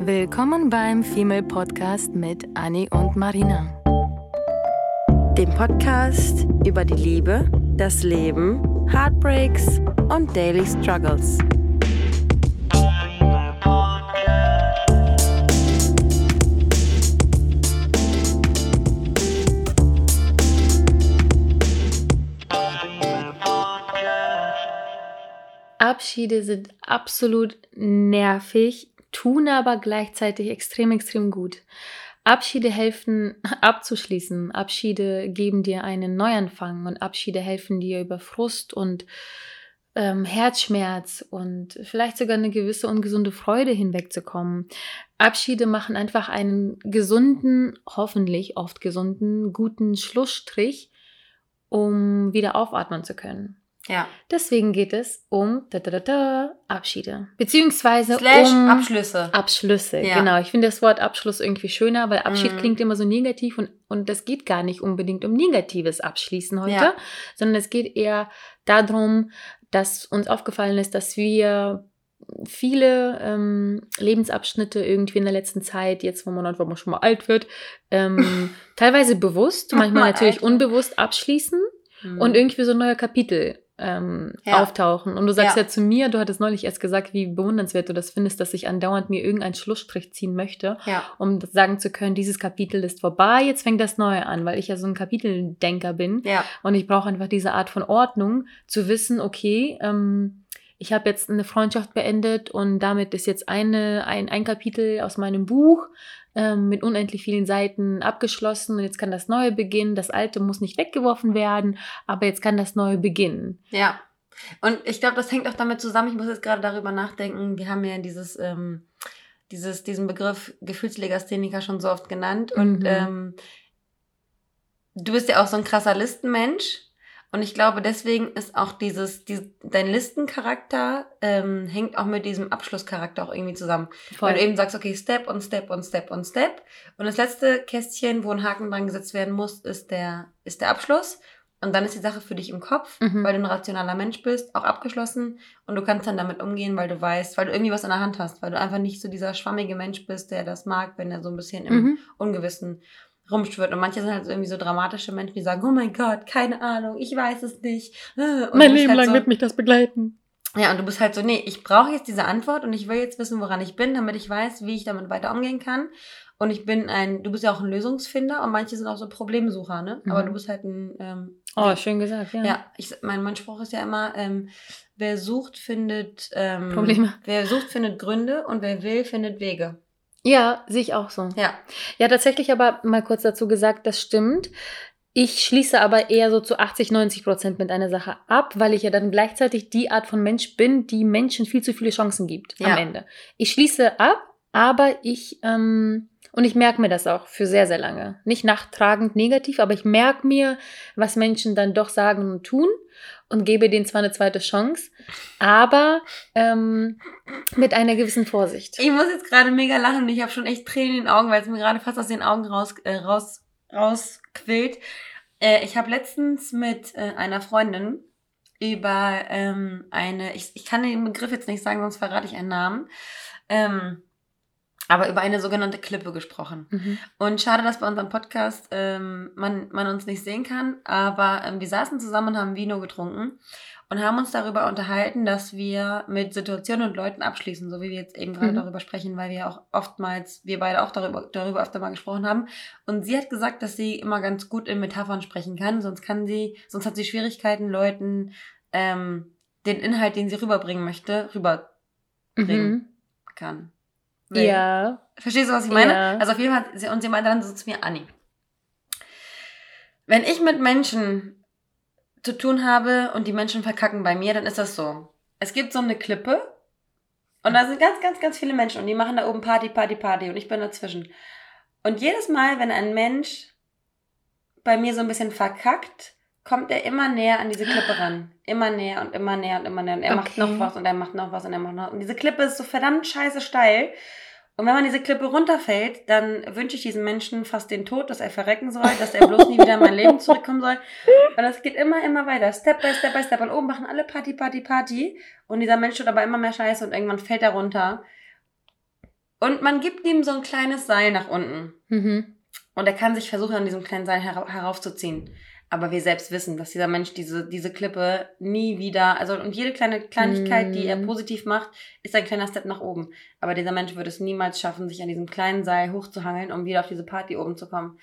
Willkommen beim Female Podcast mit Annie und Marina. Dem Podcast über die Liebe, das Leben, Heartbreaks und Daily Struggles. Abschiede sind absolut nervig, tun aber gleichzeitig extrem, extrem gut. Abschiede helfen abzuschließen. Abschiede geben dir einen Neuanfang und Abschiede helfen dir über Frust und ähm, Herzschmerz und vielleicht sogar eine gewisse ungesunde Freude hinwegzukommen. Abschiede machen einfach einen gesunden, hoffentlich oft gesunden, guten Schlussstrich, um wieder aufatmen zu können. Ja. Deswegen geht es um da, da, da, da, Abschiede. Beziehungsweise Slash um Abschlüsse. Abschlüsse. Ja. Genau. Ich finde das Wort Abschluss irgendwie schöner, weil Abschied Mhm. klingt immer so negativ und, und das geht gar nicht unbedingt um negatives Abschließen heute, Ja. sondern es geht eher darum, dass uns aufgefallen ist, dass wir viele ähm, Lebensabschnitte irgendwie in der letzten Zeit, jetzt wo man einfach mal schon mal alt wird, ähm, teilweise bewusst, manchmal Mal natürlich unbewusst abschließen Mhm. und irgendwie so neue Kapitel ähm, Ja. auftauchen. Und du sagst ja. Ja. zu mir, du hattest neulich erst gesagt, wie bewundernswert du das findest, dass ich andauernd mir irgendeinen Schlussstrich ziehen möchte, ja. um sagen zu können, dieses Kapitel ist vorbei, jetzt fängt das Neue an, weil ich ja so ein Kapiteldenker bin. Und ich brauche einfach diese Art von Ordnung, zu wissen, okay, ähm, ich habe jetzt eine Freundschaft beendet und damit ist jetzt eine, ein, ein Kapitel aus meinem Buch ähm, mit unendlich vielen Seiten abgeschlossen und jetzt kann das Neue beginnen. Das Alte muss nicht weggeworfen werden, aber jetzt kann das Neue beginnen. Ja. Und ich glaube, das hängt auch damit zusammen. Ich muss jetzt gerade darüber nachdenken. Wir haben ja dieses, ähm, dieses, diesen Begriff Gefühlslegastheniker schon so oft genannt. Und Mhm. ähm, du bist ja auch so ein krasser Listenmensch. Und ich glaube, deswegen ist auch dieses, dies, dein Listencharakter ähm, hängt auch mit diesem Abschlusscharakter auch irgendwie zusammen. Weil du eben sagst, okay, Step und Step und Step und Step. Und das letzte Kästchen, wo ein Haken dran gesetzt werden muss, ist der, ist der Abschluss. Und dann ist die Sache für dich im Kopf, Mhm. weil du ein rationaler Mensch bist, auch abgeschlossen. Und du kannst dann damit umgehen, weil du weißt, weil du irgendwie was in der Hand hast, weil du einfach nicht so dieser schwammige Mensch bist, der das mag, wenn er so ein bisschen im Mhm. Ungewissen rumschwirrt. Und manche sind halt so irgendwie so dramatische Menschen, die sagen, oh mein Gott, keine Ahnung, ich weiß es nicht. Und du mein Leben halt lang so, wird mich das begleiten. ja, und du bist halt so, nee, ich brauche jetzt diese Antwort und ich will jetzt wissen, woran ich bin, damit ich weiß, wie ich damit weiter umgehen kann. Und ich bin ein, du bist ja auch ein Lösungsfinder und manche sind auch so Problemsucher, ne? Aber Mhm. du bist halt ein, ähm, Oh, schön gesagt, ja. ja, ich, mein, mein Spruch ist ja immer, ähm, wer sucht, findet ähm, Probleme. Wer sucht, findet Gründe und wer will, findet Wege. Ja, sehe ich auch so. Ja. Ja, tatsächlich aber mal kurz dazu gesagt, das stimmt. Ich schließe aber eher so zu 80, 90 Prozent mit einer Sache ab, weil ich ja dann gleichzeitig die Art von Mensch bin, die Menschen viel zu viele Chancen gibt Ja. am Ende. Ich schließe ab, aber ich, ähm, und ich merke mir das auch für sehr, sehr lange. Nicht nachtragend negativ, aber ich merke mir, was Menschen dann doch sagen und tun und gebe denen zwar eine zweite Chance, aber ähm, mit einer gewissen Vorsicht. Ich muss jetzt gerade mega lachen und ich habe schon echt Tränen in den Augen, weil es mir gerade fast aus den Augen raus, äh, raus, rausquillt. Äh, ich habe letztens mit äh, einer Freundin über ähm, eine, ich, ich kann den Begriff jetzt nicht sagen, sonst verrate ich einen Namen, ähm, aber über eine sogenannte Klippe gesprochen. Mhm. Und schade, dass bei unserem Podcast ähm, man, man uns nicht sehen kann, aber ähm, wir saßen zusammen und haben Vino getrunken und haben uns darüber unterhalten, dass wir mit Situationen und Leuten abschließen, so wie wir jetzt eben gerade Mhm. darüber sprechen, weil wir auch oftmals, wir beide auch darüber, darüber öfter mal gesprochen haben. Und sie hat gesagt, dass sie immer ganz gut in Metaphern sprechen kann, sonst kann sie, sonst hat sie Schwierigkeiten, Leuten ähm, den Inhalt, den sie rüberbringen möchte, rüberbringen Mhm. kann. Weil- Ja. Verstehst du, was ich meine? Ja. Also auf jeden Fall, sie- und sie meinte dann so zu mir, Anni, wenn ich mit Menschen zu tun habe und die Menschen verkacken bei mir, dann ist das so. Es gibt so eine Klippe und da sind ganz, ganz, ganz viele Menschen und die machen da oben Party, Party, Party und ich bin dazwischen. Und jedes Mal, wenn ein Mensch bei mir so ein bisschen verkackt, kommt er immer näher an diese Klippe ran. Immer näher und immer näher und immer näher. Und er macht Okay. noch was und er macht noch was und er macht noch. Und diese Klippe ist so verdammt scheiße steil. Und wenn man diese Klippe runterfällt, dann wünsche ich diesem Menschen fast den Tod, dass er verrecken soll, dass er bloß nie wieder in mein Leben zurückkommen soll. Und das geht immer, immer weiter. Step by Step by Step. Und oben machen alle Party, Party, Party. Und dieser Mensch tut aber immer mehr Scheiße und irgendwann fällt er runter. Und man gibt ihm so ein kleines Seil nach unten. Mhm. Und er kann sich versuchen, an diesem kleinen Seil hera heraufzuziehen. Aber wir selbst wissen, dass dieser Mensch diese, diese Klippe nie wieder, also und jede kleine Kleinigkeit, die er Mhm. positiv macht, ist ein kleiner Step nach oben. Aber dieser Mensch würde es niemals schaffen, sich an diesem kleinen Seil hochzuhangeln, um wieder auf diese Party oben zu kommen.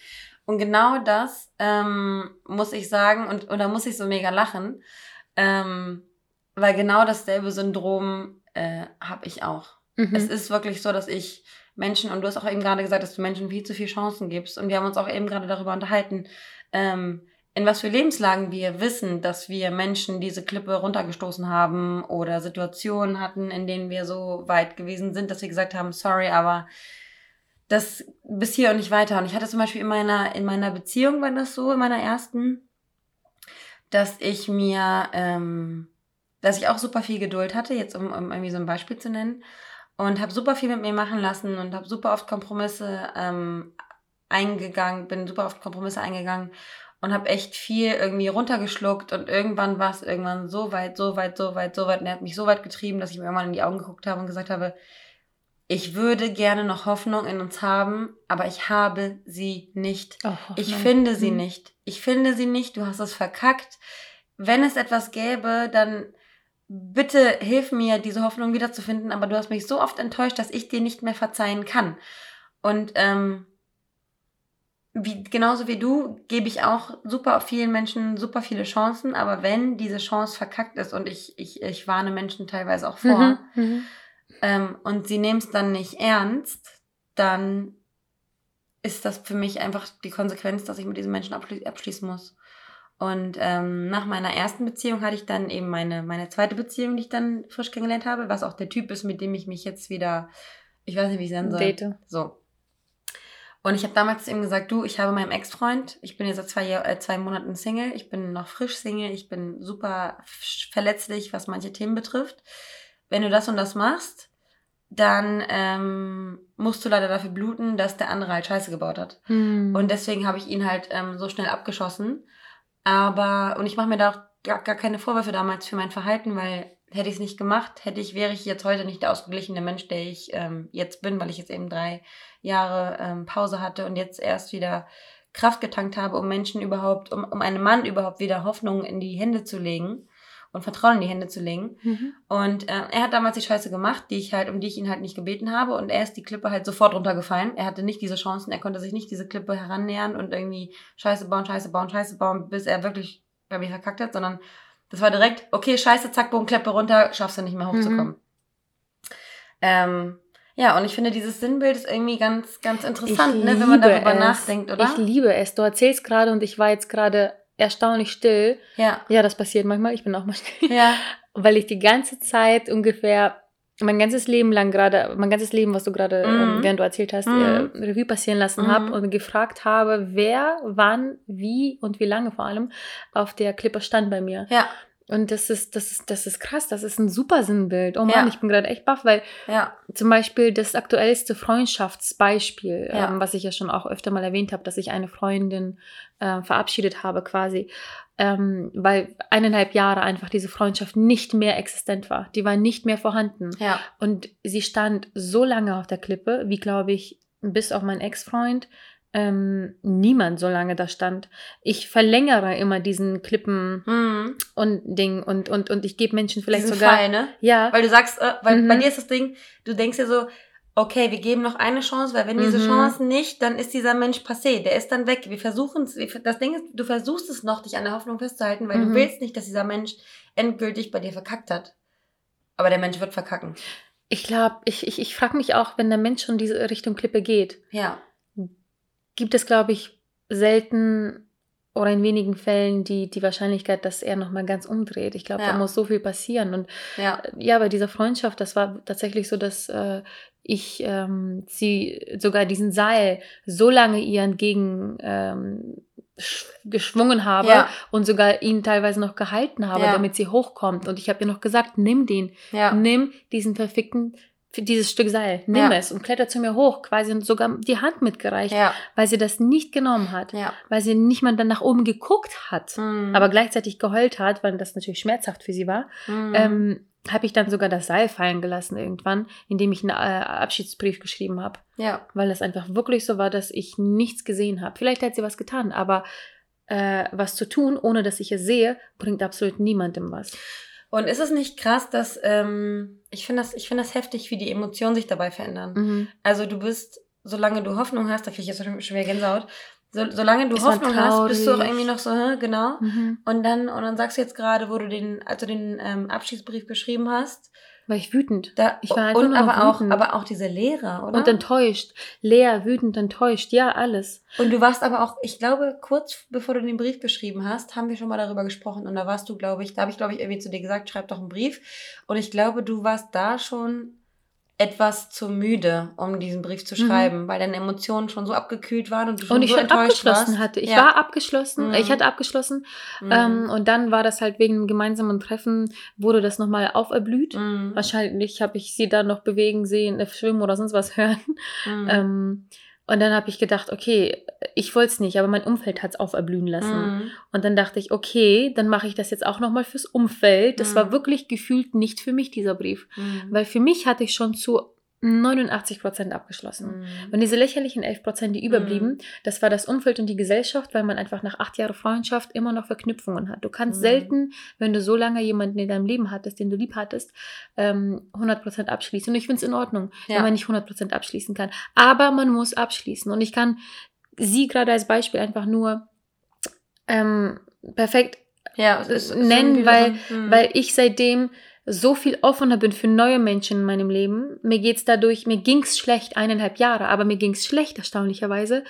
Und genau das ähm, muss ich sagen, und, und da muss ich so mega lachen, ähm, weil genau dasselbe Syndrom äh, habe ich auch. Mhm. Es ist wirklich so, dass ich Menschen, und du hast auch eben gerade gesagt, dass du Menschen viel zu viel Chancen gibst. Und wir haben uns auch eben gerade darüber unterhalten, ähm, in was für Lebenslagen wir wissen, dass wir Menschen diese Klippe runtergestoßen haben oder Situationen hatten, in denen wir so weit gewesen sind, dass wir gesagt haben, sorry, aber das bis hier und nicht weiter. Und ich hatte zum Beispiel in meiner, in meiner Beziehung war das so, in meiner ersten, dass ich mir, ähm, dass ich auch super viel Geduld hatte, jetzt um, um irgendwie so ein Beispiel zu nennen und habe super viel mit mir machen lassen und habe super oft Kompromisse ähm, eingegangen, bin super oft Kompromisse eingegangen und habe echt viel irgendwie runtergeschluckt und irgendwann war es irgendwann so weit, so weit, so weit, so weit und er hat mich so weit getrieben, dass ich mir irgendwann in die Augen geguckt habe und gesagt habe, ich würde gerne noch Hoffnung in uns haben, aber ich habe sie nicht. Oh, Ich finde sie Mhm. nicht. Ich finde sie nicht. Du hast es verkackt. Wenn es etwas gäbe, dann bitte hilf mir, diese Hoffnung wiederzufinden. Aber du hast mich so oft enttäuscht, dass ich dir nicht mehr verzeihen kann. Und ähm, wie, genauso wie du gebe ich auch super vielen Menschen super viele Chancen. Aber wenn diese Chance verkackt ist und ich, ich, ich warne Menschen teilweise auch vor, Mhm. Mhm. ähm, und sie nehmen es dann nicht ernst, dann ist das für mich einfach die Konsequenz, dass ich mit diesem Menschen abschli abschließen muss. Und ähm, nach meiner ersten Beziehung hatte ich dann eben meine, meine zweite Beziehung, die ich dann frisch kennengelernt habe, was auch der Typ ist, mit dem ich mich jetzt wieder, ich weiß nicht, wie ich es nennen soll. Date. So. Und ich habe damals ihm gesagt, du, ich habe meinen Ex-Freund, ich bin jetzt seit zwei, äh, zwei Monaten Single, ich bin noch frisch Single, ich bin super verletzlich, was manche Themen betrifft. Wenn du das und das machst, dann ähm, musst du leider dafür bluten, dass der andere halt Scheiße gebaut hat. Mhm. Und deswegen habe ich ihn halt ähm, so schnell abgeschossen. Aber, und ich mache mir da auch gar, gar keine Vorwürfe damals für mein Verhalten, weil hätte ich es nicht gemacht, hätte ich, wäre ich jetzt heute nicht der ausgeglichene Mensch, der ich ähm, jetzt bin, weil ich jetzt eben drei Jahre ähm, Pause hatte und jetzt erst wieder Kraft getankt habe, um Menschen überhaupt, um, um einem Mann überhaupt wieder Hoffnung in die Hände zu legen und Vertrauen in die Hände zu legen. Mhm. Und äh, er hat damals die Scheiße gemacht, die ich halt, um die ich ihn halt nicht gebeten habe. Und er ist die Klippe halt sofort runtergefallen. Er hatte nicht diese Chancen, er konnte sich nicht diese Klippe herannähern und irgendwie Scheiße bauen, Scheiße bauen, Scheiße bauen, bis er wirklich bei mir verkackt hat, sondern das war direkt, okay, Scheiße, zack, boom, runter, schaffst du nicht mehr hochzukommen. Ähm, ja, und ich finde, dieses Sinnbild ist irgendwie ganz, ganz interessant, ne, wenn man darüber es. nachdenkt, oder? Ich liebe es. Du erzählst gerade und ich war jetzt gerade erstaunlich still. ja, Ja, das passiert manchmal. Ich bin auch mal still. ja, Weil ich die ganze Zeit ungefähr mein ganzes Leben lang gerade, mein ganzes Leben, was du gerade, Mhm. ähm, während du erzählt hast, Mhm. äh, Revue passieren lassen Mhm. habe und gefragt habe, wer, wann, wie und wie lange vor allem auf der Klippe stand bei mir. ja, Und das ist, das ist, das ist krass. Das ist ein super Sinnbild. Oh Mann, Ja. ich bin gerade echt baff, weil ja, zum Beispiel das aktuellste Freundschaftsbeispiel, Ja. ähm, was ich ja schon auch öfter mal erwähnt habe, dass ich eine Freundin äh, verabschiedet habe quasi, ähm, weil eineinhalb Jahre einfach diese Freundschaft nicht mehr existent war. Die war nicht mehr vorhanden. Und sie stand so lange auf der Klippe, wie glaube ich, bis auf meinen Ex-Freund, ähm, niemand so lange da stand. Ich verlängere immer diesen Klippen mhm. und Ding und, und, und ich gebe Menschen vielleicht Diesen sogar. Fall, ne? Ja. Weil du sagst, äh, weil Mhm. bei dir ist das Ding, du denkst dir so, okay, wir geben noch eine Chance, weil wenn diese Mhm. Chance nicht, dann ist dieser Mensch passé, der ist dann weg. Wir versuchen es, das Ding ist, du versuchst es noch, dich an der Hoffnung festzuhalten, weil Mhm. du willst nicht, dass dieser Mensch endgültig bei dir verkackt hat. Aber der Mensch wird verkacken. Ich glaube, ich, ich, ich frage mich auch, wenn der Mensch schon diese Richtung Klippe geht, Ja. Gibt es, glaube ich, selten oder in wenigen Fällen die, die Wahrscheinlichkeit, dass er nochmal ganz umdreht. Ich glaube, Ja. da muss so viel passieren. Und Ja. ja, bei dieser Freundschaft, das war tatsächlich so, dass äh, ich ähm, sie sogar diesen Seil so lange ihr entgegen ähm, sch- geschwungen habe Ja. und sogar ihn teilweise noch gehalten habe, damit sie hochkommt. Und ich habe ihr noch gesagt, nimm den, nimm diesen verfickten, dieses Stück Seil, nimm Ja. es und kletter zu mir hoch, quasi und sogar die Hand mitgereicht, Ja. weil sie das nicht genommen hat, Ja. weil sie nicht mal dann nach oben geguckt hat, Mhm. aber gleichzeitig geheult hat, weil das natürlich schmerzhaft für sie war. Mhm. Ähm, habe ich dann sogar das Seil fallen gelassen irgendwann, indem ich einen äh, Abschiedsbrief geschrieben habe. Ja. Weil das einfach wirklich so war, dass ich nichts gesehen habe. Vielleicht hat sie was getan, aber äh, was zu tun, ohne dass ich es sehe, bringt absolut niemandem was. Und ist es nicht krass, dass ähm, ich finde das, ich finde das heftig, wie die Emotionen sich dabei verändern. Mhm. Also du bist, solange du Hoffnung hast, da kriege ich jetzt schon wieder Gänsehaut, so, solange du Ist Hoffnung hast, bist du auch irgendwie noch so, hä, genau. Mhm. Und dann, und dann sagst du jetzt gerade, wo du den, als du den ähm, Abschiedsbrief geschrieben hast, War ich wütend. da, Ich war einfach und aber auch, aber auch diese Lehrer, oder? Und enttäuscht. Leer, wütend, enttäuscht. Ja, alles. Und du warst aber auch, ich glaube, kurz bevor du den Brief geschrieben hast, haben wir schon mal darüber gesprochen. Und da warst du, glaube ich, da habe ich, glaube ich, irgendwie zu dir gesagt, schreib doch einen Brief. Und ich glaube, du warst da schon etwas zu müde, um diesen Brief zu Mhm. schreiben, weil deine Emotionen schon so abgekühlt waren und du schon Und ich so schon abgeschlossen warst. hatte. Ich Ja. war abgeschlossen. Mhm. Ich hatte abgeschlossen. Mhm. Ähm, und dann war das halt wegen einem gemeinsamen Treffen, wurde das nochmal auferblüht. Mhm. Wahrscheinlich habe ich sie dann noch bewegen sehen, äh, schwimmen oder sonst was hören. Mhm. Ähm, und dann habe ich gedacht, okay, ich wollte es nicht, aber mein Umfeld hat es auferblühen lassen. Mhm. Und dann dachte ich, okay, dann mache ich das jetzt auch nochmal fürs Umfeld. Das Mhm. war wirklich gefühlt nicht für mich, dieser Brief. Mhm. Weil für mich hatte ich schon zu 89 Prozent abgeschlossen. Mhm. Und diese lächerlichen 11 Prozent, die überblieben, das war das Umfeld und die Gesellschaft, weil man einfach nach acht Jahren Freundschaft immer noch Verknüpfungen hat. Du kannst Mhm. selten, wenn du so lange jemanden in deinem Leben hattest, den du lieb hattest, ähm, 100 Prozent abschließen. Und ich finde es in Ordnung, Ja. wenn man nicht 100 Prozent abschließen kann. Aber man muss abschließen. Und ich kann sie gerade als Beispiel einfach nur ähm, perfekt ja, nennen, weil, mhm. weil ich seitdem so viel offener bin für neue Menschen in meinem Leben. Mir geht's dadurch, mir ging's schlecht eineinhalb Jahre, aber mir ging's schlecht erstaunlicherweise,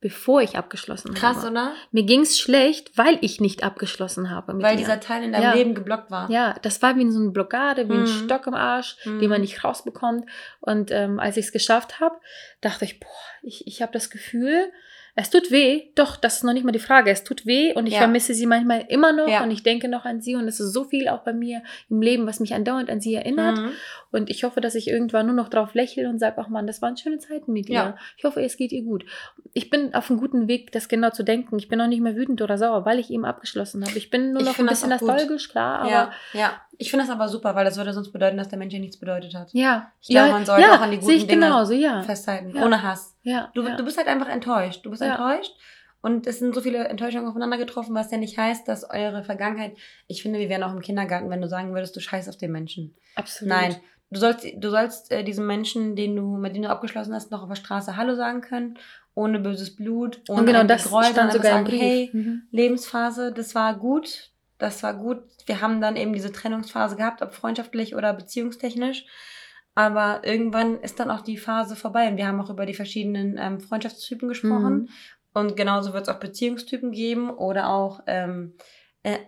bevor ich abgeschlossen krass, habe. oder? Mir ging's schlecht, weil ich nicht abgeschlossen habe. Weil ihr. dieser Teil in deinem Ja. Leben geblockt war. ja, das war wie so eine Blockade, wie ein Mhm. Stock im Arsch, Mhm. den man nicht rausbekommt. Und ähm, als ich es geschafft habe, dachte ich, boah, ich, ich habe das Gefühl, es tut weh. Doch, das ist noch nicht mal die Frage. Es tut weh und ich Ja. vermisse sie manchmal immer noch Ja. und ich denke noch an sie und es ist so viel auch bei mir im Leben, was mich andauernd an sie erinnert. Mhm. Und ich hoffe, dass ich irgendwann nur noch drauf lächle und sage, ach Mann, das waren schöne Zeiten mit dir. Ja. Ich hoffe, es geht ihr gut. Ich bin auf einem guten Weg, das genau zu denken. Ich bin noch nicht mehr wütend oder sauer, weil ich eben abgeschlossen habe. Ich bin nur noch ein bisschen auch nostalgisch, klar, aber ja, ja. Ich finde das aber super, weil das würde sonst bedeuten, dass der Mensch ja nichts bedeutet hat. ja. Ich glaube, ja, man sollte ja, auch an die sehe ich guten Dinge genauso, ja. Festhalten, Ja. ohne Hass. ja, Du, du bist halt einfach enttäuscht. Du bist enttäuscht und es sind so viele Enttäuschungen aufeinander getroffen, was ja nicht heißt, dass eure Vergangenheit. Ich finde, wir wären auch im Kindergarten, wenn du sagen würdest, du scheißt auf den Menschen. Absolut. Nein, du sollst, du sollst äh, diesem Menschen, den du, mit dem du abgeschlossen hast, noch auf der Straße Hallo sagen können, ohne böses Blut, ohne Und genau das Groll, stand sogar im einfach Brief. sagen, hey, Mhm. Lebensphase, das war gut, das war gut. Wir haben dann eben diese Trennungsphase gehabt, ob freundschaftlich oder beziehungstechnisch. Aber irgendwann ist dann auch die Phase vorbei. Und wir haben auch über die verschiedenen ähm, Freundschaftstypen gesprochen. Mhm. Und genauso wird es auch Beziehungstypen geben oder auch ähm, äh,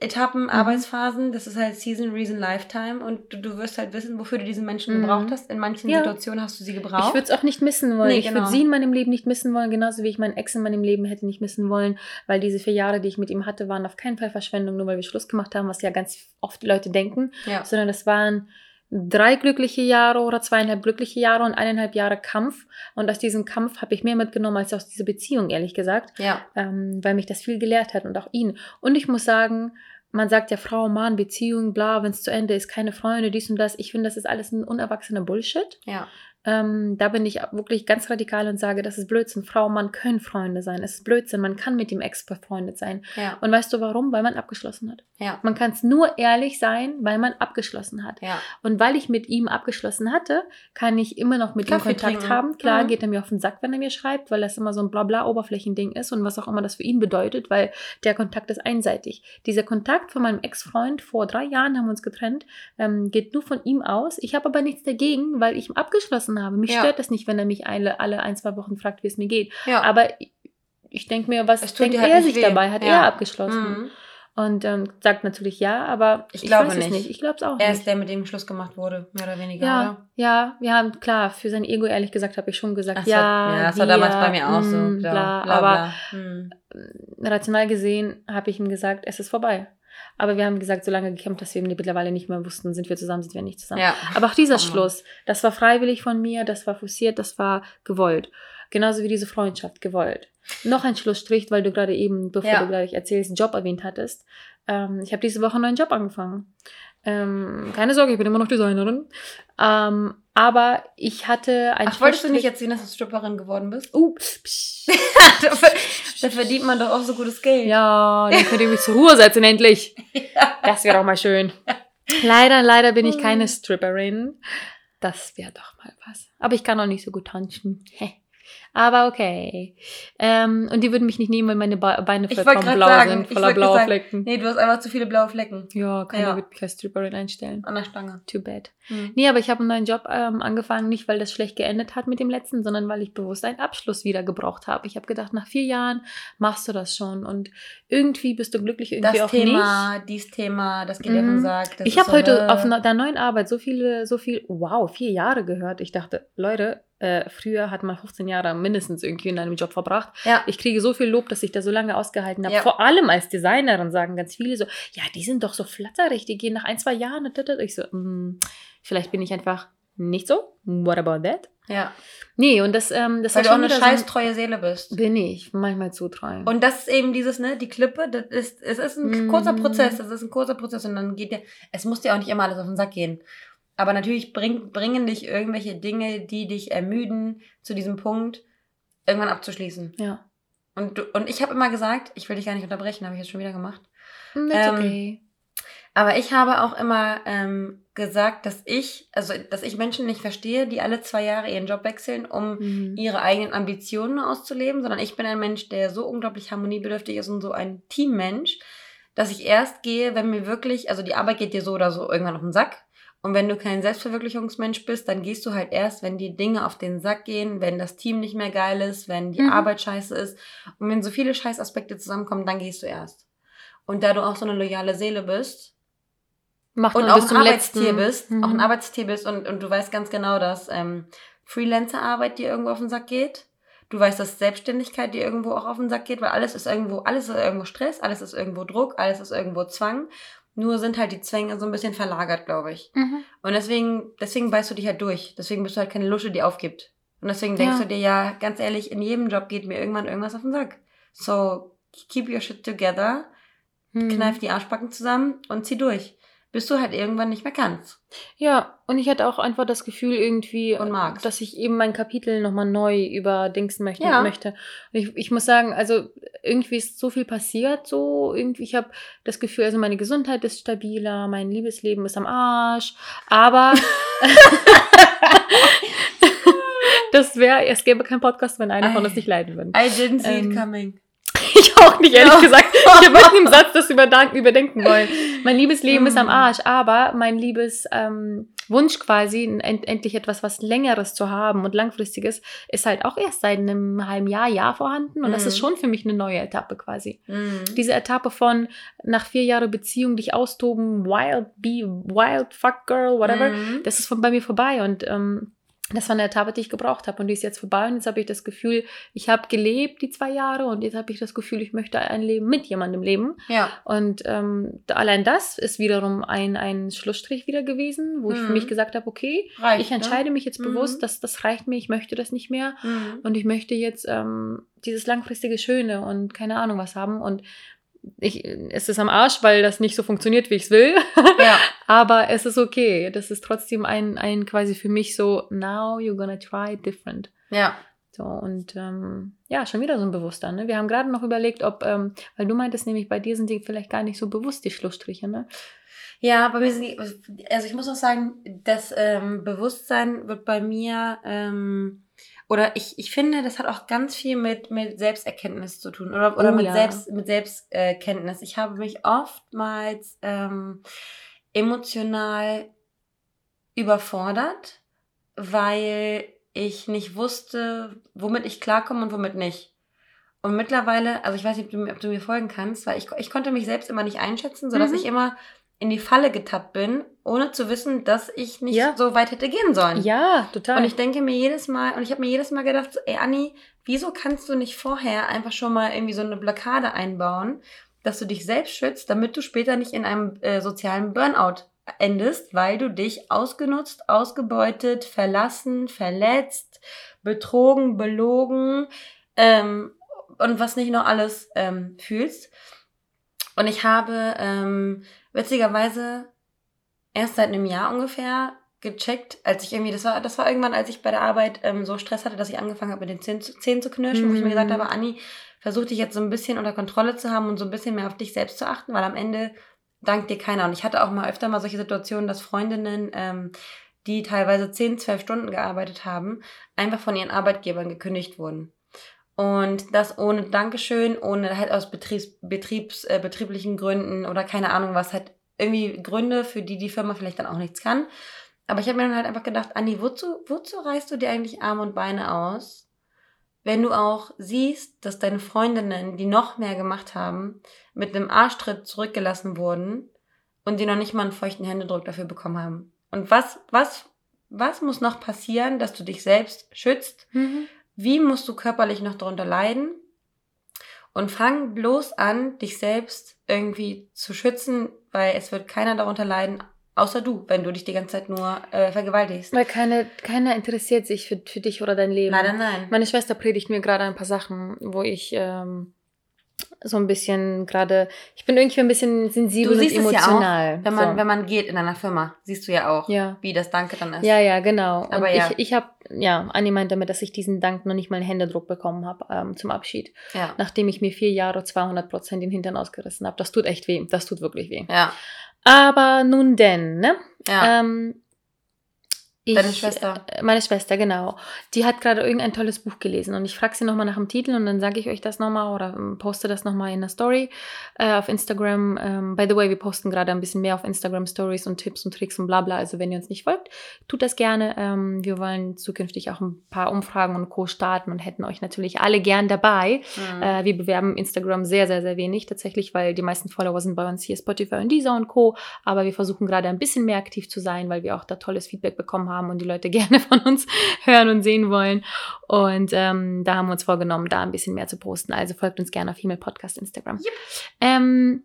Arbeitsetappen, Mhm. Arbeitsphasen. Das ist halt Season, Reason, Lifetime. Und du, du wirst halt wissen, wofür du diese Menschen Mhm. gebraucht hast. In manchen Ja. Situationen hast du sie gebraucht. Ich würde es auch nicht missen wollen. Nee, ich genau. würde sie in meinem Leben nicht missen wollen, genauso wie ich meinen Ex in meinem Leben hätte nicht missen wollen, weil diese vier Jahre, die ich mit ihm hatte, waren auf keinen Fall Verschwendung, nur weil wir Schluss gemacht haben, was ja ganz oft Leute denken, ja. sondern das waren drei glückliche Jahre oder zweieinhalb glückliche Jahre und eineinhalb Jahre Kampf. Und aus diesem Kampf habe ich mehr mitgenommen als aus dieser Beziehung, ehrlich gesagt, ja. ähm, weil mich das viel gelehrt hat und auch ihn. Und ich muss sagen, man sagt ja Frau, Mann, Beziehung, bla, wenn es zu Ende ist, keine Freunde, dies und das. Ich finde, das ist alles ein unerwachsener Bullshit. Ja. Ähm, da bin ich wirklich ganz radikal und sage, das ist Blödsinn. Frau, Mann können Freunde sein. Es ist Blödsinn. Man kann mit dem Ex befreundet sein. Ja. Und weißt du warum? Weil man abgeschlossen hat. Ja. Man kann es nur ehrlich sein, weil man abgeschlossen hat. Ja. Und weil ich mit ihm abgeschlossen hatte, kann ich immer noch mit Kaffee ihm Kontakt trinken. haben. Klar, Mhm. geht er mir auf den Sack, wenn er mir schreibt, weil das immer so ein Blabla-Oberflächending ist und was auch immer das für ihn bedeutet, weil der Kontakt ist einseitig. Dieser Kontakt von meinem Ex-Freund vor drei Jahren haben wir uns getrennt, ähm, geht nur von ihm aus. Ich habe aber nichts dagegen, weil ich ihn abgeschlossen habe. Mich Ja. stört das nicht, wenn er mich alle, alle ein, zwei Wochen fragt, wie es mir geht. ja. Aber ich denke mir, was denkt halt er nicht sich weh. dabei? Hat Ja. er abgeschlossen? Mhm. Und ähm, sagt natürlich ja, aber Ich glaube weiß es nicht. nicht. Ich glaube es auch Er nicht. ist der, mit dem Schluss gemacht wurde, mehr oder weniger, Ja, oder? ja, wir haben, klar, für sein Ego, ehrlich gesagt, habe ich schon gesagt, Das ja, war, ja, das war damals bei mir auch so. mm, Bla, bla, bla, aber bla. Hm. rational gesehen habe ich ihm gesagt, es ist vorbei. Aber wir haben gesagt, so lange gekämpft, dass wir mittlerweile nicht mehr wussten, sind wir zusammen, sind wir nicht zusammen. Ja. Aber auch dieser Oh. Schluss, das war freiwillig von mir, das war forciert, das war gewollt. Genauso wie diese Freundschaft gewollt. Noch ein Schlussstrich, weil du gerade eben, bevor Ja. du gleich erzählst, Job erwähnt hattest. ähm, ich habe diese Woche einen neuen Job angefangen. Ähm, keine Sorge, ich bin immer noch Designerin. Ähm, aber ich hatte ein Ach, wolltest du nicht erzählen, dass du Stripperin geworden bist? Uh, da, ver- da verdient man doch auch so gutes Geld. Ja, dann könnt ihr mich zur Ruhe setzen, endlich. Das wäre doch mal schön. Leider, leider bin ich keine Stripperin. Das wäre doch mal was. Aber ich kann auch nicht so gut tanzen. Aber okay. Ähm, und die würden mich nicht nehmen, weil meine Be Beine gerade blau sagen, sind, voller sagen, Flecken. Nee, du hast einfach zu viele blaue Flecken Ja, keiner Ja. wird mich als Stripperin einstellen. an der Stange. Too bad. Hm. Nee, aber ich habe einen neuen Job ähm, angefangen, nicht weil das schlecht geendet hat mit dem letzten, sondern weil ich bewusst einen Abschluss wieder gebraucht habe. Ich habe gedacht, nach vier Jahren machst du das schon und irgendwie bist du glücklich, irgendwie Das auch nicht. nicht. dies Thema, das geht Mhm. Das ich habe so, heute auf der neuen Arbeit so viele, so viel, wow, vier Jahre gehört. Ich dachte, Leute, äh, früher hat man 15 Jahre mindestens irgendwie in einem Job verbracht. Ja. Ich kriege so viel Lob, dass ich da so lange ausgehalten habe. Ja. Vor allem als Designerin sagen ganz viele so, ja, die sind doch so flatterig, die gehen nach ein, zwei Jahren. Ich so, mm, vielleicht bin ich einfach nicht so. What about that? ja. Nee, und das, ähm, das Weil du auch eine scheiß treue Seele bist. Bin ich, manchmal zu treu. Und das ist eben dieses, ne, die Klippe, das ist, es ist ein Mhm. kurzer Prozess, das ist ein kurzer Prozess und dann geht dir, es muss dir auch nicht immer alles auf den Sack gehen. Aber natürlich bring, bringen dich irgendwelche Dinge, die dich ermüden, zu diesem Punkt, irgendwann abzuschließen. ja. Und, und ich habe immer gesagt, ich will dich gar nicht unterbrechen, habe ich jetzt schon wieder gemacht. Mm, That's Ähm, okay. Aber ich habe auch immer ähm, gesagt, dass ich, also dass ich Menschen nicht verstehe, die alle zwei Jahre ihren Job wechseln, um Mhm. ihre eigenen Ambitionen auszuleben, sondern ich bin ein Mensch, der so unglaublich harmoniebedürftig ist und so ein Teammensch, dass ich erst gehe, wenn mir wirklich, also die Arbeit geht dir so oder so irgendwann auf den Sack. Und wenn du kein Selbstverwirklichungsmensch bist, dann gehst du halt erst, wenn die Dinge auf den Sack gehen, wenn das Team nicht mehr geil ist, wenn die Mhm. Arbeit scheiße ist und wenn so viele Scheißaspekte zusammenkommen, dann gehst du erst. Und da du auch so eine loyale Seele bist, Macht und man auch bis ein zum Arbeitstier letzten. bist, Mhm. auch ein Arbeitstier bist und, und du weißt ganz genau, dass ähm, Freelancer-Arbeit dir irgendwo auf den Sack geht. Du weißt, dass Selbstständigkeit dir irgendwo auch auf den Sack geht, weil alles ist irgendwo, alles ist irgendwo Stress, alles ist irgendwo Druck, alles ist irgendwo Zwang. Nur sind halt die Zwänge so ein bisschen verlagert, glaube ich. Mhm. Und deswegen, deswegen beißt du dich halt durch. Deswegen bist du halt keine Lusche, die aufgibt. Und deswegen denkst Ja. du dir, ja, ganz ehrlich, in jedem Job geht mir irgendwann irgendwas auf den Sack. So, keep your shit together, Mhm. kneif die Arschbacken zusammen und zieh durch. Bis du halt irgendwann nicht mehr kannst. Ja, und ich hatte auch einfach das Gefühl irgendwie, dass ich eben mein Kapitel nochmal neu überdingsen möchte. Ja. möchte. Und ich, ich muss sagen, also irgendwie ist so viel passiert, so irgendwie, ich habe das Gefühl, also meine Gesundheit ist stabiler, mein Liebesleben ist am Arsch, aber das wäre, es gäbe keinen Podcast, wenn einer von uns nicht leiden würde. I didn't see Ähm, it coming. Ich auch nicht, ehrlich Ja. gesagt. Ich habe mitten im Satz das überdenken, wollen. Mein Liebesleben ist am Mm. Arsch, aber mein liebes ähm, Wunsch quasi, end endlich etwas was Längeres zu haben und Langfristiges, ist halt auch erst seit einem halben Jahr, Jahr vorhanden. Und das Mhm. ist schon für mich eine neue Etappe quasi. Mhm. Diese Etappe von nach vier Jahren Beziehung dich austoben, wild, be wild, fuck girl, whatever Mhm. das ist von bei mir vorbei und ähm, das war eine Etappe, die ich gebraucht habe und die ist jetzt vorbei und jetzt habe ich das Gefühl, ich habe gelebt die zwei Jahre und jetzt habe ich das Gefühl, ich möchte ein Leben mit jemandem leben Ja. und ähm, allein das ist wiederum ein, ein Schlussstrich wieder gewesen, wo ich für Mhm. mich gesagt habe, okay, Reicht, ich entscheide mich jetzt Mhm. bewusst, dass das reicht mir, ich möchte das nicht mehr Ne? Mhm. und ich möchte jetzt ähm, dieses langfristige Schöne und keine Ahnung was haben und ich, es ist am Arsch, weil das nicht so funktioniert, wie ich es will. Ja. Aber es ist okay. Das ist trotzdem ein, ein quasi für mich so, now you're gonna try different. Ja. So, und ähm, ja, schon wieder so ein Bewusster. Ne? Wir haben gerade noch überlegt, ob, ähm, weil du meintest nämlich, bei dir sind die vielleicht gar nicht so bewusst, die Schlussstriche, ne? Ja, bei mir sind die, also ich muss auch sagen, das ähm, Bewusstsein wird bei mir, ähm, oder ich, ich finde, das hat auch ganz viel mit, mit Selbsterkenntnis zu tun oder, oder Oh mit, ja. Selbst, mit Selbstkenntnis. Ich habe mich oftmals ähm, emotional überfordert, weil ich nicht wusste, womit ich klarkomme und womit nicht. Und mittlerweile, also ich weiß nicht, ob du, mir- ob du mir folgen kannst, weil ich, ich konnte mich selbst immer nicht einschätzen, sodass Mhm. ich immer in die Falle getappt bin, ohne zu wissen, dass ich nicht Ja. so weit hätte gehen sollen. Ja, total. Und ich denke mir jedes Mal, und ich habe mir jedes Mal gedacht, ey Anni, wieso kannst du nicht vorher einfach schon mal irgendwie so eine Blockade einbauen, dass du dich selbst schützt, damit du später nicht in einem äh, sozialen Burnout endest, weil du dich ausgenutzt, ausgebeutet, verlassen, verletzt, betrogen, belogen ähm, und was nicht noch alles ähm, fühlst. Und ich habe ähm, witzigerweise erst seit einem Jahr ungefähr gecheckt, als ich irgendwie, das war, das war irgendwann, als ich bei der Arbeit ähm, so Stress hatte, dass ich angefangen habe, mit den Zähnen zu, Zähnen zu knirschen, wo ich mir gesagt Mhm. habe, Anni, versuch dich jetzt so ein bisschen unter Kontrolle zu haben und so ein bisschen mehr auf dich selbst zu achten, weil am Ende dankt dir keiner. Und ich hatte auch mal öfter mal solche Situationen, dass Freundinnen, ähm, die teilweise 10, 12 Stunden gearbeitet haben, einfach von ihren Arbeitgebern gekündigt wurden. Und das ohne Dankeschön, ohne halt aus Betriebs, Betriebs, äh, betrieblichen Gründen oder keine Ahnung was, halt irgendwie Gründe, für die die Firma vielleicht dann auch nichts kann. Aber ich habe mir dann halt einfach gedacht, Andi, wozu, wozu reißt du dir eigentlich Arme und Beine aus, wenn du auch siehst, dass deine Freundinnen, die noch mehr gemacht haben, mit einem Arschtritt zurückgelassen wurden und die noch nicht mal einen feuchten Händedruck dafür bekommen haben? Und was, was, was muss noch passieren, dass du dich selbst schützt? Wie musst du körperlich noch darunter leiden? Und fang bloß an, dich selbst irgendwie zu schützen, weil es wird keiner darunter leiden, außer du, wenn du dich die ganze Zeit nur äh, vergewaltigst. Weil keine, keiner interessiert sich für, für dich oder dein Leben. Leider nein. Meine Schwester predigt mir gerade ein paar Sachen, wo ich ähm, so ein bisschen gerade, ich bin irgendwie ein bisschen sensibel Du siehst und es ja auch, emotional. Wenn man, so. wenn man geht in einer Firma, siehst du ja auch, ja. wie das Danke dann ist. Ja, ja, genau. Und Aber ja. ich, ich habe, ja, Anni meint damit, dass ich diesen Dank noch nicht mal einen Händedruck bekommen habe ähm, zum Abschied. Ja. Nachdem ich mir vier Jahre 200 Prozent den Hintern ausgerissen habe. Das tut echt weh. Das tut wirklich weh. Ja. Aber nun denn, ne? ja. Ähm, ich, Deine Schwester. äh, Meine Schwester, genau. Die hat gerade irgendein tolles Buch gelesen und ich frage sie nochmal nach dem Titel und dann sage ich euch das nochmal oder ähm, poste das nochmal in der Story äh, auf Instagram. Ähm, by the way, wir posten gerade ein bisschen mehr auf Instagram Stories und Tipps und Tricks und bla bla. Also wenn ihr uns nicht folgt, tut das gerne. Ähm, wir wollen zukünftig auch ein paar Umfragen und Co. starten und hätten euch natürlich alle gern dabei. Mhm. Äh, wir bewerben Instagram sehr, sehr, sehr wenig tatsächlich, weil die meisten Follower sind bei uns hier Spotify und Deezer und Co. Aber wir versuchen gerade ein bisschen mehr aktiv zu sein, weil wir auch da tolles Feedback bekommen haben und die Leute gerne von uns hören und sehen wollen. Und ähm, da haben wir uns vorgenommen, da ein bisschen mehr zu posten. Also folgt uns gerne auf Female Podcast Instagram. Ähm,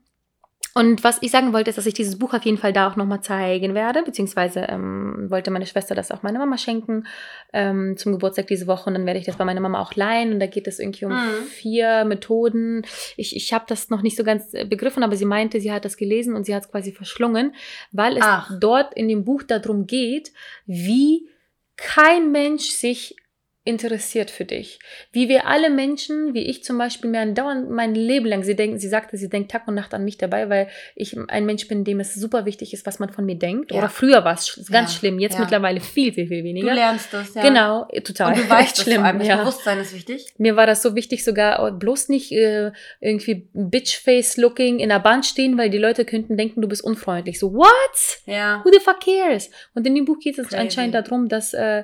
und was ich sagen wollte, ist, dass ich dieses Buch auf jeden Fall da auch nochmal zeigen werde, beziehungsweise ähm, wollte meine Schwester das auch meiner Mama schenken ähm, zum Geburtstag diese Woche und dann werde ich das bei meiner Mama auch leihen und da geht es irgendwie um Mhm. vier Methoden. Ich, ich habe das noch nicht so ganz äh, begriffen, aber sie meinte, sie hat das gelesen und sie hat es quasi verschlungen, weil es Ach. dort in dem Buch darum geht, wie kein Mensch sich interessiert für dich. Wie wir alle Menschen, wie ich zum Beispiel, mir andauernd mein Leben lang, sie denken, sie sagte, sie denkt Tag und Nacht an mich dabei, weil ich ein Mensch bin, dem es super wichtig ist, was man von mir denkt. Ja. Oder früher war es ganz Ja, schlimm, jetzt ja. mittlerweile viel, viel, viel Du weniger. lernst das, ja. Genau, äh, total. Und du weißt schlimm, vor allem. Das ja. Bewusstsein ist wichtig. Mir war das so wichtig, sogar oh, bloß nicht äh, irgendwie Bitchface-looking in der Bahn stehen, weil die Leute könnten denken, du bist unfreundlich. So, what? Ja. Who the fuck cares? Und in dem Buch geht es Crazy. anscheinend darum, dass äh,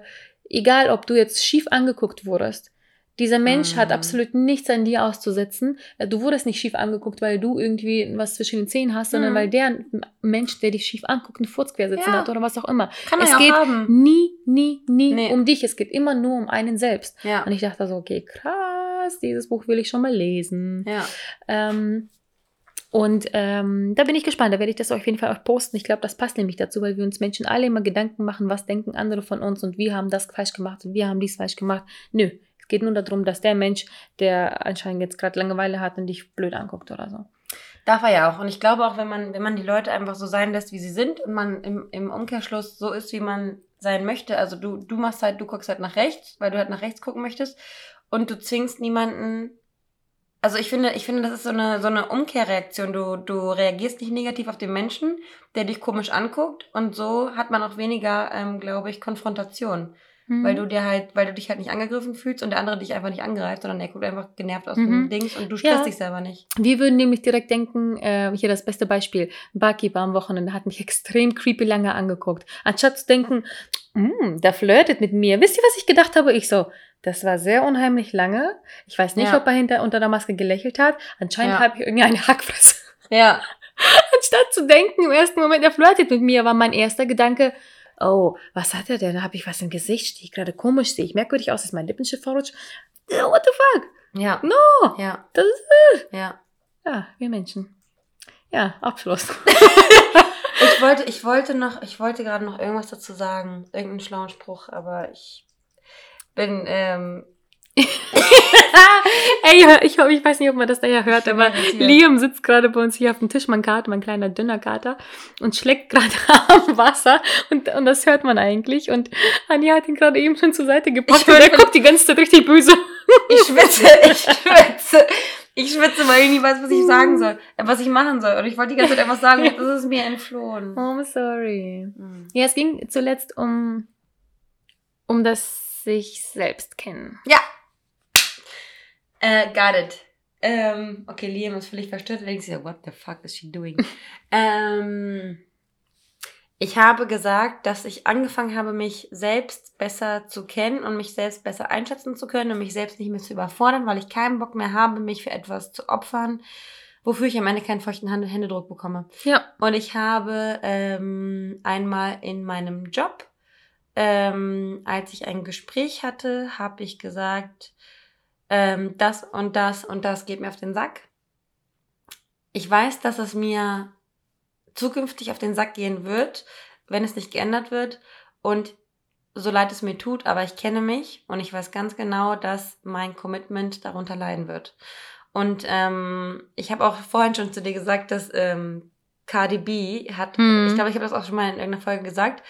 egal, ob du jetzt schief angeguckt wurdest, dieser Mensch hat Mhm. absolut nichts an dir auszusetzen. Äh, Du wurdest nicht schief angeguckt, weil du irgendwie was zwischen den Zähnen hast, sondern Mhm. weil der Mensch, der dich schief anguckt, einen Furz quer sitzen Ja. hat oder was auch immer. Kann man es ja geht haben. nie, nie, nie Nee. um dich. Es geht immer nur um einen selbst. Ja. Und ich dachte so, okay, krass, dieses Buch will ich schon mal lesen. Ja. Ähm, und ähm, da bin ich gespannt. Da werde ich das auf jeden Fall auch posten. Ich glaube, das passt nämlich dazu, weil wir uns Menschen alle immer Gedanken machen, was denken andere von uns und wir haben das falsch gemacht und wir haben dies falsch gemacht. Nö, es geht nur darum, dass der Mensch, der anscheinend jetzt gerade Langeweile hat und dich blöd anguckt oder so. Darf er ja auch. Und ich glaube auch, wenn man, wenn man die Leute einfach so sein lässt, wie sie sind und man im, im Umkehrschluss so ist, wie man sein möchte. Also du, du machst halt, du guckst halt nach rechts, weil du halt nach rechts gucken möchtest. Und du zwingst niemanden. Also ich finde, ich finde, das ist so eine, so eine Umkehrreaktion. Du, du reagierst nicht negativ auf den Menschen, der dich komisch anguckt. Und so hat man auch weniger, ähm, glaube ich, Konfrontation. Mhm. Weil du dir halt, weil du dich halt nicht angegriffen fühlst und der andere dich einfach nicht angreift, sondern der guckt einfach genervt aus Mhm. dem Dings und du stresst Ja. dich selber nicht. Wir würden nämlich direkt denken, äh, hier das beste Beispiel, ein Barkeeper am Wochenende hat mich extrem creepy lange angeguckt. Anstatt zu denken, "Mm, der flirtet mit mir. Wisst ihr, was ich gedacht habe? Ich so, das war sehr unheimlich lange. Ich weiß nicht, Ja. ob er hinter, unter der Maske gelächelt hat. Anscheinend Ja. habe ich irgendwie eine Hackfresse. Ja. Anstatt zu denken, im ersten Moment, er flirtet mit mir, war mein erster Gedanke, oh, was hat er denn? Da habe ich was im Gesicht, stehe ich gerade komisch, sehe ich merkwürdig aus, ist mein Lippenstift verrutscht. Äh, What the fuck? Ja. No! Ja. Das ist, Ja. ja, wir Menschen. Ja, Abschluss. Ich wollte, ich wollte noch, ich wollte gerade noch irgendwas dazu sagen. Irgendeinen schlauen Spruch, aber ich bin, ähm, Ey, ich, ich weiß nicht, ob man das daher hört, aber Liam sitzt gerade bei uns hier auf dem Tisch, mein Kater, mein kleiner dünner Kater, und schlägt gerade am Wasser und, und das hört man eigentlich. Und Anja hat ihn gerade eben schon zur Seite gepackt und er guckt die ganze Zeit richtig böse. Ich schwitze, ich schwitze. Ich schwitze, weil ich nicht weiß, was ich sagen soll, äh, was ich machen soll. Und ich wollte die ganze Zeit etwas sagen, und das ist mir entflohen. Oh, I'm sorry. Mhm. Ja, es ging zuletzt um, um das sich selbst kennen. Ja, äh, got it. Ähm, okay, Liam ist völlig verstört. Denkt sich, what the fuck is she doing? ähm, ich habe gesagt, dass ich angefangen habe, mich selbst besser zu kennen und mich selbst besser einschätzen zu können und mich selbst nicht mehr zu überfordern, weil ich keinen Bock mehr habe, mich für etwas zu opfern, wofür ich am Ende keinen feuchten Händedruck bekomme. Ja. Und ich habe ähm, einmal in meinem Job, ähm, als ich ein Gespräch hatte, habe ich gesagt, ähm, das und das und das geht mir auf den Sack. Ich weiß, dass es mir zukünftig auf den Sack gehen wird, wenn es nicht geändert wird. Und so leid es mir tut, aber ich kenne mich und ich weiß ganz genau, dass mein Commitment darunter leiden wird. Und ähm, ich habe auch vorhin schon zu dir gesagt, dass ähm, Cardi B hat, hm. ich glaube, ich habe das auch schon mal in irgendeiner Folge gesagt,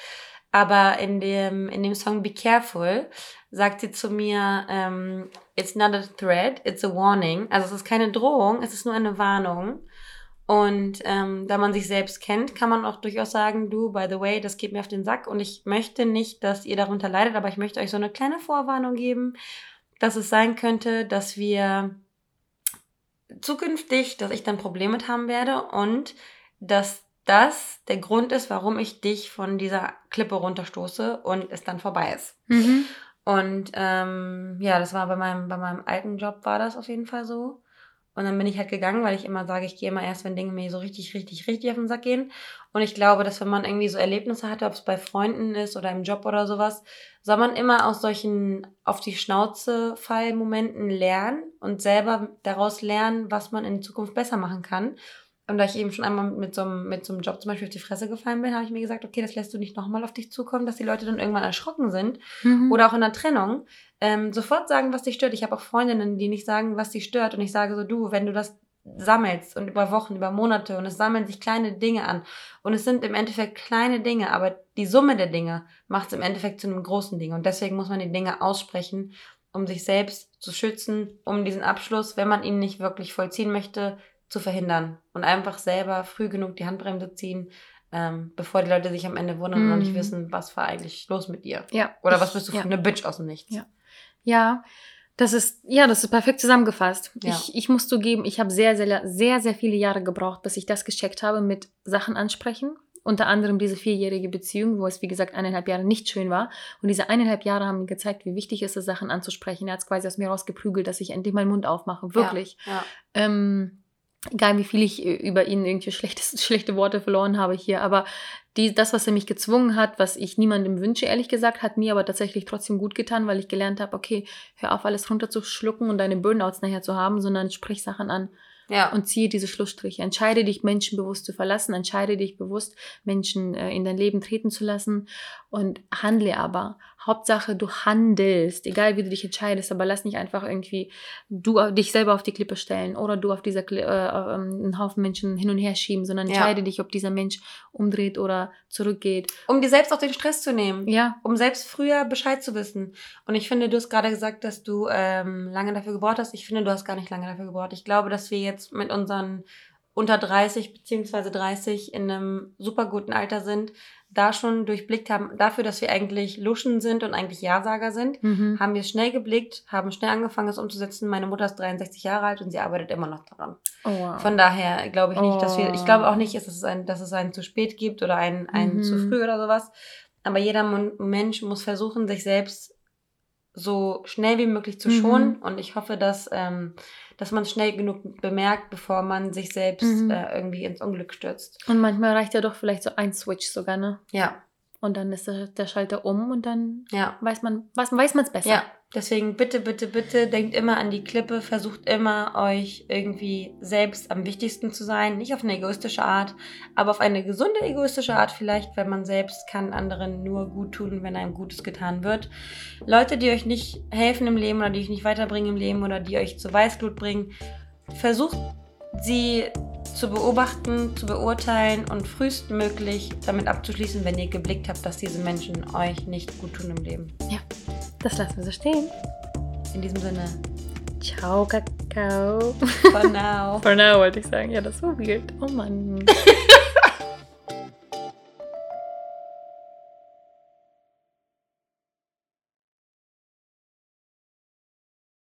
aber in dem, in dem Song Be Careful sagt sie zu mir, ähm, it's not a threat, it's a warning. Also es ist keine Drohung, es ist nur eine Warnung. Und ähm, da man sich selbst kennt, kann man auch durchaus sagen, du, by the way, das geht mir auf den Sack und ich möchte nicht, dass ihr darunter leidet, aber ich möchte euch so eine kleine Vorwarnung geben, dass es sein könnte, dass wir zukünftig, dass ich dann Probleme mit haben werde und dass das der Grund ist, warum ich dich von dieser Klippe runterstoße und es dann vorbei ist. Mhm. Und ähm, ja, das war bei meinem, bei meinem alten Job war das auf jeden Fall so. Und dann bin ich halt gegangen, weil ich immer sage, ich gehe immer erst, wenn Dinge mir so richtig, richtig, richtig auf den Sack gehen. Und ich glaube, dass wenn man irgendwie so Erlebnisse hatte, ob es bei Freunden ist oder im Job oder sowas, soll man immer aus solchen auf die Schnauze Fallmomenten lernen und selber daraus lernen, was man in Zukunft besser machen kann. Und da ich eben schon einmal mit so, einem, mit so einem Job zum Beispiel auf die Fresse gefallen bin, habe ich mir gesagt, okay, das lässt du nicht nochmal auf dich zukommen, dass die Leute dann irgendwann erschrocken sind. Mhm. Oder auch in der Trennung. Ähm, sofort sagen, was dich stört. Ich habe auch Freundinnen, die nicht sagen, was sie stört. Und ich sage so, du, wenn du das sammelst und über Wochen, über Monate und es sammeln sich kleine Dinge an und es sind im Endeffekt kleine Dinge, aber die Summe der Dinge macht es im Endeffekt zu einem großen Ding und deswegen muss man die Dinge aussprechen, um sich selbst zu schützen, um diesen Abschluss, wenn man ihn nicht wirklich vollziehen möchte, zu verhindern und einfach selber früh genug die Handbremse ziehen, ähm, bevor die Leute sich am Ende wundern mm. und nicht mhm. wissen, was war eigentlich los mit dir. Ja. Oder was bist du für ja. eine Bitch aus dem Nichts. Ja. Ja. Das ist, ja, das ist perfekt zusammengefasst. Ja. Ich, ich muss zugeben, ich habe sehr, sehr, sehr, sehr viele Jahre gebraucht, bis ich das gecheckt habe mit Sachen ansprechen. Unter anderem diese vierjährige Beziehung, wo es, wie gesagt, eineinhalb Jahre nicht schön war. Und diese eineinhalb Jahre haben mir gezeigt, wie wichtig es ist, Sachen anzusprechen. Er hat es quasi aus mir rausgeprügelt, dass ich endlich meinen Mund aufmache. Wirklich. Ja, ja. Ähm, egal wie viel ich äh, über ihn irgendwie schlechtes, schlechte Worte verloren habe hier, aber die, das, was er mich gezwungen hat, was ich niemandem wünsche, ehrlich gesagt, hat mir aber tatsächlich trotzdem gut getan, weil ich gelernt habe, okay, hör auf, alles runterzuschlucken und deine Burnouts nachher zu haben, sondern sprich Sachen an. Ja. Und ziehe diese Schlussstriche. Entscheide dich, Menschen bewusst zu verlassen. Entscheide dich bewusst, Menschen äh, in dein Leben treten zu lassen. Und handle aber. Hauptsache, du handelst, egal wie du dich entscheidest, aber lass nicht einfach irgendwie du dich selber auf die Klippe stellen oder du auf dieser Kli äh, ähm, einen Haufen Menschen hin und her schieben, sondern ja. entscheide dich, ob dieser Mensch umdreht oder zurückgeht. Um dir selbst auch den Stress zu nehmen. Ja. Um selbst früher Bescheid zu wissen. Und ich finde, du hast gerade gesagt, dass du ähm, lange dafür gebraucht hast. Ich finde, du hast gar nicht lange dafür gebraucht. Ich glaube, dass wir jetzt mit unseren unter 30 beziehungsweise 30 in einem super guten Alter sind, da schon durchblickt haben, dafür, dass wir eigentlich Luschen sind und eigentlich Ja-Sager sind, mhm. haben wir schnell geblickt, haben schnell angefangen, es umzusetzen. Meine Mutter ist 63 Jahre alt und sie arbeitet immer noch daran. Oh, wow. Von daher glaube ich nicht, oh. dass wir, ich glaube auch nicht, dass es ein, dass es einen zu spät gibt oder einen, einen mhm. zu früh oder sowas. Aber jeder Mensch muss versuchen, sich selbst so schnell wie möglich zu schonen. Mhm. Und ich hoffe, dass, ähm, dass man es schnell genug bemerkt, bevor man sich selbst mhm. äh, irgendwie ins Unglück stürzt. Und manchmal reicht ja doch vielleicht so ein Switch sogar, ne? Ja. Und dann ist der, Schalter um und dann ja. weiß man weiß, weiß es besser. Ja, Deswegen bitte, bitte, bitte denkt immer an die Klippe, versucht immer euch irgendwie selbst am wichtigsten zu sein. Nicht auf eine egoistische Art, aber auf eine gesunde egoistische Art vielleicht, weil man selbst kann anderen nur gut tun, wenn einem Gutes getan wird. Leute, die euch nicht helfen im Leben oder die euch nicht weiterbringen im Leben oder die euch zu Weißglut bringen, versucht sie zu beobachten, zu beurteilen und frühestmöglich damit abzuschließen, wenn ihr geblickt habt, dass diese Menschen euch nicht gut tun im Leben. Ja, das lassen wir so stehen. In diesem Sinne, Ciao, Kakao. for now. For now wollte ich sagen. Ja, das war weird. Oh Mann.